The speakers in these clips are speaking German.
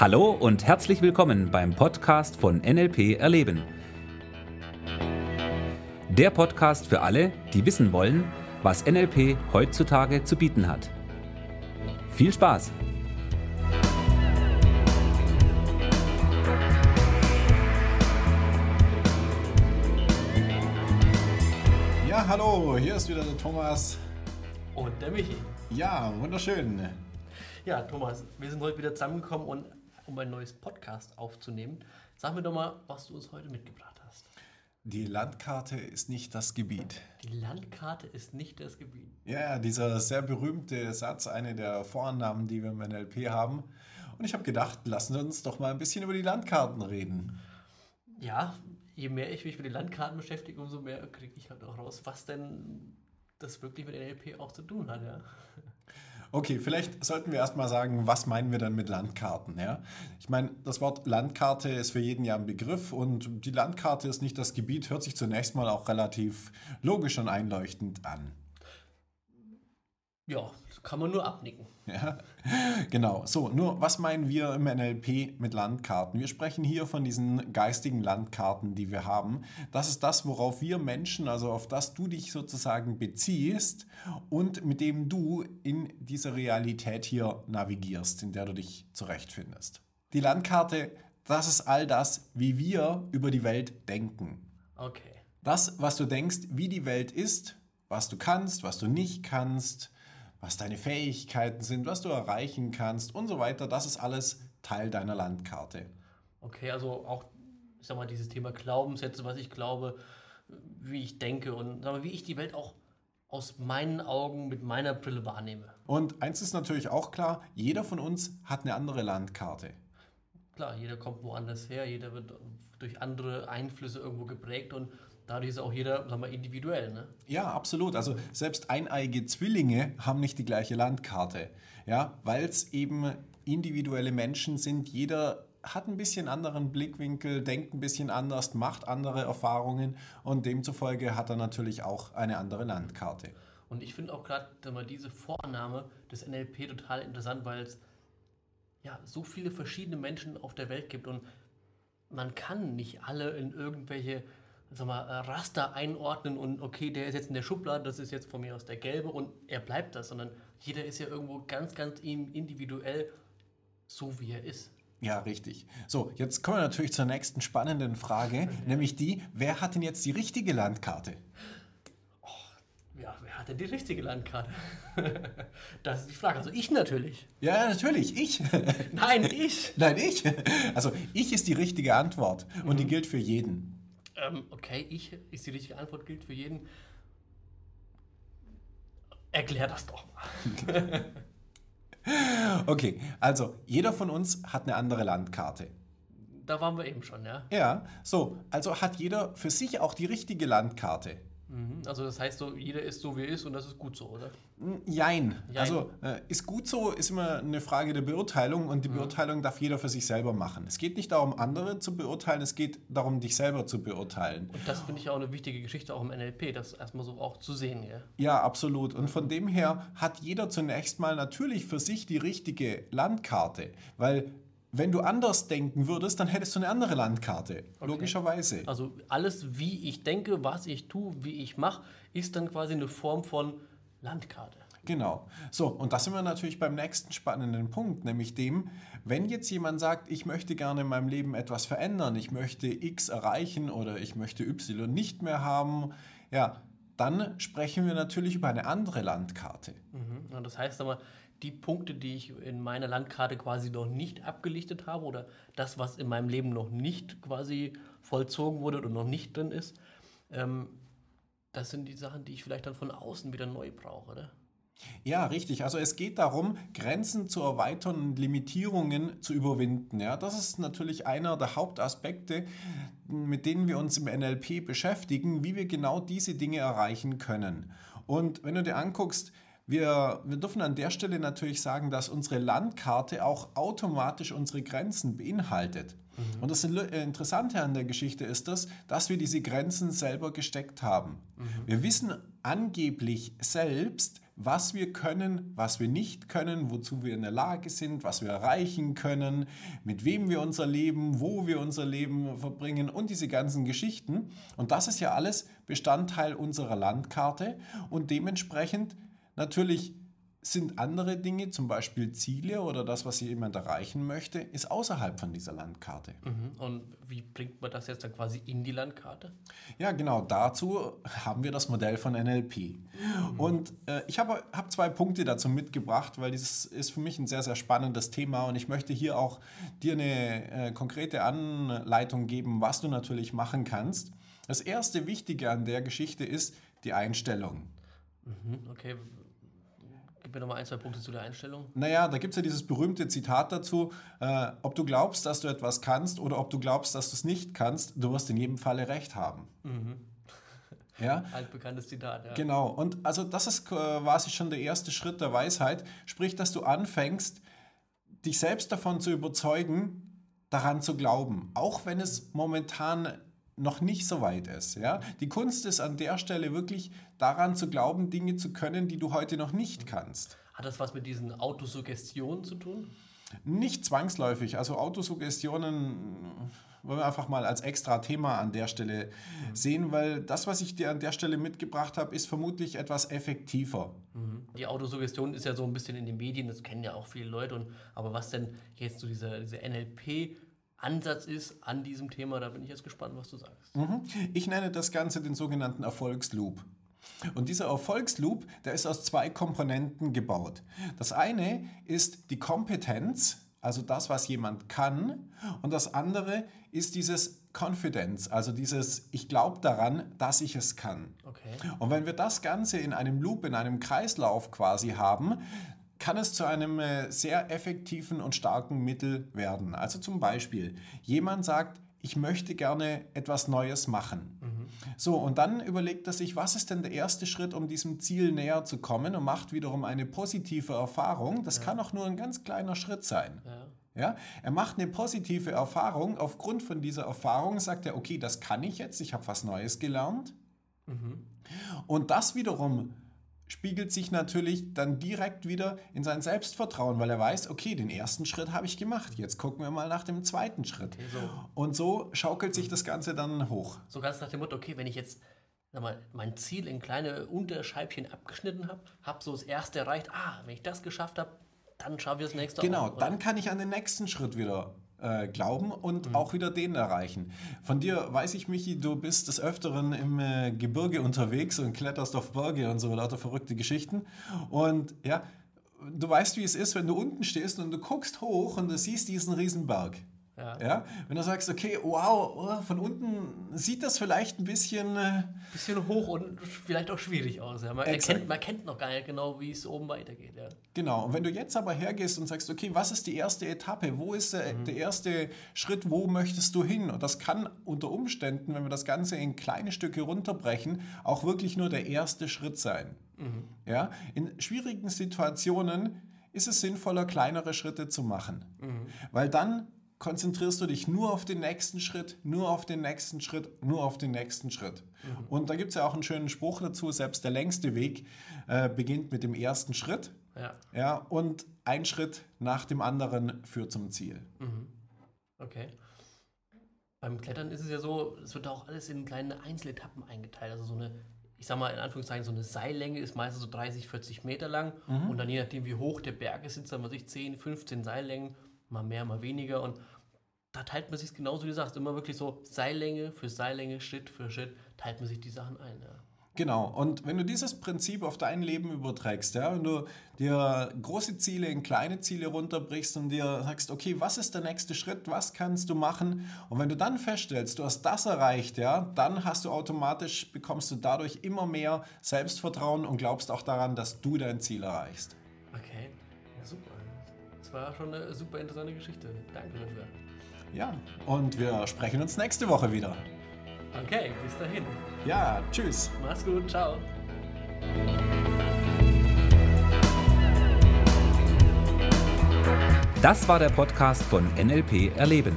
Hallo und herzlich willkommen beim Podcast von NLP Erleben. Der Podcast für alle, die wissen wollen, was NLP heutzutage zu bieten hat. Viel Spaß! Ja, hallo, hier ist wieder der Thomas. Und der Michi. Ja, wunderschön. Ja, Thomas, wir sind heute wieder zusammengekommen, und, um ein neues Podcast aufzunehmen. Sag mir doch mal, was du uns heute mitgebracht hast. Die Landkarte ist nicht das Gebiet. Die Landkarte ist nicht das Gebiet. Ja, dieser sehr berühmte Satz, eine der Vorannahmen, die wir im NLP haben. Und ich habe gedacht, lassen wir uns doch mal ein bisschen über die Landkarten reden. Ja, je mehr ich mich mit den Landkarten beschäftige, umso mehr kriege ich halt auch raus, was denn das wirklich mit NLP auch zu tun hat. Ja. Okay, vielleicht sollten wir erstmal sagen, was meinen wir dann mit Landkarten? Ja? Ich meine, das Wort Landkarte ist für jeden ja ein Begriff und die Landkarte ist nicht das Gebiet, hört sich zunächst mal auch relativ logisch und einleuchtend an. Ja, kann man nur abnicken. Ja, genau. So, nur was meinen wir im NLP mit Landkarten? Wir sprechen hier von diesen geistigen Landkarten, die wir haben. Das ist das, worauf wir Menschen, also auf das du dich sozusagen beziehst und mit dem du in dieser Realität hier navigierst, in der du dich zurechtfindest. Die Landkarte, das ist all das, wie wir über die Welt denken. Okay. Das, was du denkst, wie die Welt ist, was du kannst, was du nicht kannst, was deine Fähigkeiten sind, was du erreichen kannst und so weiter. Das ist alles Teil deiner Landkarte. Okay, also auch, ich sag mal, dieses Thema Glaubenssätze, was ich glaube, wie ich denke und sag mal, wie ich die Welt auch aus meinen Augen mit meiner Brille wahrnehme. Und eins ist natürlich auch klar, jeder von uns hat eine andere Landkarte. Klar, jeder kommt woanders her, jeder wird durch andere Einflüsse irgendwo geprägt und dadurch ist auch jeder sagen wir, individuell. Ne? Ja, absolut. Also selbst eineige Zwillinge haben nicht die gleiche Landkarte, ja, weil es eben individuelle Menschen sind. Jeder hat ein bisschen anderen Blickwinkel, denkt ein bisschen anders, macht andere Erfahrungen und demzufolge hat er natürlich auch eine andere Landkarte. Und ich finde auch gerade diese Vorannahme des NLP total interessant, weil es ja so viele verschiedene Menschen auf der Welt gibt und man kann nicht alle in irgendwelche sag mal, äh, Raster einordnen und okay, der ist jetzt in der Schublade, das ist jetzt von mir aus der gelbe und er bleibt das, sondern jeder ist ja irgendwo ganz, ganz individuell so, wie er ist. Ja, richtig. So, jetzt kommen wir natürlich zur nächsten spannenden Frage, nämlich die, wer hat denn jetzt die richtige Landkarte? Oh, ja, wer hat denn die richtige Landkarte? das ist die Frage. Also ich natürlich. Ja, natürlich, ich. Nein, ich. Nein, ich. Also ich ist die richtige Antwort und mhm. die gilt für jeden. Ähm, okay, ich ist die richtige Antwort, gilt für jeden. Erklär das doch mal. okay, also jeder von uns hat eine andere Landkarte. Da waren wir eben schon, ja. Ja, so, also hat jeder für sich auch die richtige Landkarte. Mhm. Also das heißt so, jeder ist so wie er ist und das ist gut so, oder? Jein. Jein. Also äh, ist gut so, ist immer eine Frage der Beurteilung und die mhm. Beurteilung darf jeder für sich selber machen. Es geht nicht darum, andere zu beurteilen, es geht darum, dich selber zu beurteilen. Und das finde ich auch eine wichtige Geschichte auch im NLP, das erstmal so auch zu sehen. Ja, ja absolut. Und von dem her hat jeder zunächst mal natürlich für sich die richtige Landkarte, weil wenn du anders denken würdest, dann hättest du eine andere Landkarte, okay. logischerweise. Also alles, wie ich denke, was ich tue, wie ich mache, ist dann quasi eine Form von Landkarte. Genau. So, und das sind wir natürlich beim nächsten spannenden Punkt, nämlich dem, wenn jetzt jemand sagt, ich möchte gerne in meinem Leben etwas verändern, ich möchte X erreichen oder ich möchte Y nicht mehr haben, ja, dann sprechen wir natürlich über eine andere Landkarte. Mhm. Das heißt aber, die Punkte, die ich in meiner Landkarte quasi noch nicht abgelichtet habe oder das, was in meinem Leben noch nicht quasi vollzogen wurde oder noch nicht drin ist, ähm, das sind die Sachen, die ich vielleicht dann von außen wieder neu brauche, oder? Ja, richtig. Also es geht darum, Grenzen zu erweitern und Limitierungen zu überwinden. Ja, das ist natürlich einer der Hauptaspekte, mit denen wir uns im NLP beschäftigen, wie wir genau diese Dinge erreichen können. Und wenn du dir anguckst, wir, wir dürfen an der Stelle natürlich sagen, dass unsere Landkarte auch automatisch unsere Grenzen beinhaltet. Mhm. Und das äh, Interessante an der Geschichte ist das, dass wir diese Grenzen selber gesteckt haben. Mhm. Wir wissen angeblich selbst, was wir können, was wir nicht können, wozu wir in der Lage sind, was wir erreichen können, mit wem wir unser Leben, wo wir unser Leben verbringen und diese ganzen Geschichten. Und das ist ja alles Bestandteil unserer Landkarte und dementsprechend natürlich sind andere Dinge, zum Beispiel Ziele oder das, was jemand erreichen möchte, ist außerhalb von dieser Landkarte. Mhm. Und wie bringt man das jetzt dann quasi in die Landkarte? Ja, genau, dazu haben wir das Modell von NLP. Mhm. Und äh, ich habe hab zwei Punkte dazu mitgebracht, weil dieses ist für mich ein sehr, sehr spannendes Thema und ich möchte hier auch dir eine äh, konkrete Anleitung geben, was du natürlich machen kannst. Das erste Wichtige an der Geschichte ist die Einstellung. Mhm. Okay, Gib mir nochmal ein, zwei Punkte zu der Einstellung. Naja, da gibt es ja dieses berühmte Zitat dazu, äh, ob du glaubst, dass du etwas kannst oder ob du glaubst, dass du es nicht kannst, du wirst in jedem Falle recht haben. Mhm. Ja? Altbekanntes Zitat, ja. Genau, und also das ist quasi schon der erste Schritt der Weisheit, sprich, dass du anfängst, dich selbst davon zu überzeugen, daran zu glauben, auch wenn es momentan noch nicht so weit ist. Ja? Die Kunst ist an der Stelle wirklich daran zu glauben, Dinge zu können, die du heute noch nicht kannst. Hat das was mit diesen Autosuggestionen zu tun? Nicht zwangsläufig. Also Autosuggestionen wollen wir einfach mal als extra Thema an der Stelle sehen, weil das, was ich dir an der Stelle mitgebracht habe, ist vermutlich etwas effektiver. Mhm. Die Autosuggestion ist ja so ein bisschen in den Medien, das kennen ja auch viele Leute. Und, aber was denn jetzt so diese, diese NLP- Ansatz ist an diesem Thema. Da bin ich jetzt gespannt, was du sagst. Mhm. Ich nenne das Ganze den sogenannten Erfolgsloop. Und dieser Erfolgsloop, der ist aus zwei Komponenten gebaut. Das eine ist die Kompetenz, also das, was jemand kann. Und das andere ist dieses Confidence, also dieses Ich glaube daran, dass ich es kann. Okay. Und wenn wir das Ganze in einem Loop, in einem Kreislauf quasi haben, kann es zu einem äh, sehr effektiven und starken Mittel werden. Also zum Beispiel, jemand sagt, ich möchte gerne etwas Neues machen. Mhm. So, und dann überlegt er sich, was ist denn der erste Schritt, um diesem Ziel näher zu kommen und macht wiederum eine positive Erfahrung. Das ja. kann auch nur ein ganz kleiner Schritt sein. Ja. Ja, er macht eine positive Erfahrung. Aufgrund von dieser Erfahrung sagt er, okay, das kann ich jetzt, ich habe was Neues gelernt. Mhm. Und das wiederum spiegelt sich natürlich dann direkt wieder in sein Selbstvertrauen, weil er weiß, okay, den ersten Schritt habe ich gemacht, jetzt gucken wir mal nach dem zweiten Schritt. Okay, so. Und so schaukelt sich das Ganze dann hoch. So ganz nach dem Motto, okay, wenn ich jetzt mal, mein Ziel in kleine Unterscheibchen abgeschnitten habe, habe so das erste erreicht, ah, wenn ich das geschafft habe, dann schaffe ich das nächste Genau, auch, dann kann ich an den nächsten Schritt wieder äh, glauben und mhm. auch wieder den erreichen. Von dir weiß ich, Michi, du bist des Öfteren im äh, Gebirge unterwegs und kletterst auf Berge und so lauter verrückte Geschichten. Und ja, du weißt, wie es ist, wenn du unten stehst und du guckst hoch und du siehst diesen Riesenberg. Ja. ja. Wenn du sagst, okay, wow, oh, von unten sieht das vielleicht ein bisschen. Äh, bisschen hoch und vielleicht auch schwierig aus. Ja. Man, erkennt, man kennt noch gar nicht genau, wie es oben weitergeht. Ja. Genau. Und wenn du jetzt aber hergehst und sagst, okay, was ist die erste Etappe? Wo ist der, mhm. der erste Schritt? Wo möchtest du hin? Und das kann unter Umständen, wenn wir das Ganze in kleine Stücke runterbrechen, auch wirklich nur der erste Schritt sein. Mhm. Ja. In schwierigen Situationen ist es sinnvoller, kleinere Schritte zu machen. Mhm. Weil dann konzentrierst du dich nur auf den nächsten Schritt, nur auf den nächsten Schritt, nur auf den nächsten Schritt. Mhm. Und da gibt es ja auch einen schönen Spruch dazu, selbst der längste Weg äh, beginnt mit dem ersten Schritt. Ja. ja. Und ein Schritt nach dem anderen führt zum Ziel. Mhm. Okay. Beim Klettern ist es ja so, es wird auch alles in kleine Einzeletappen eingeteilt. Also so eine, ich sag mal in Anführungszeichen, so eine Seillänge ist meistens so 30, 40 Meter lang. Mhm. Und dann je nachdem, wie hoch der Berg ist, sind es dann, was ich, 10, 15 Seillängen mal mehr, mal weniger. Und da teilt man sich genauso, wie du sagst, immer wirklich so Seillänge für Seillänge, Schritt für Schritt, teilt man sich die Sachen ein. Ja. Genau, und wenn du dieses Prinzip auf dein Leben überträgst, ja, wenn du dir große Ziele in kleine Ziele runterbrichst und dir sagst, okay, was ist der nächste Schritt, was kannst du machen? Und wenn du dann feststellst, du hast das erreicht, ja, dann hast du automatisch, bekommst du dadurch immer mehr Selbstvertrauen und glaubst auch daran, dass du dein Ziel erreichst. Okay, ja, super war schon eine super interessante Geschichte. Danke dafür. Ja, und wir sprechen uns nächste Woche wieder. Okay, bis dahin. Ja, tschüss. Mach's gut, ciao. Das war der Podcast von NLP Erleben.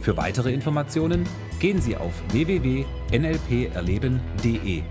Für weitere Informationen gehen Sie auf www.nlperleben.de.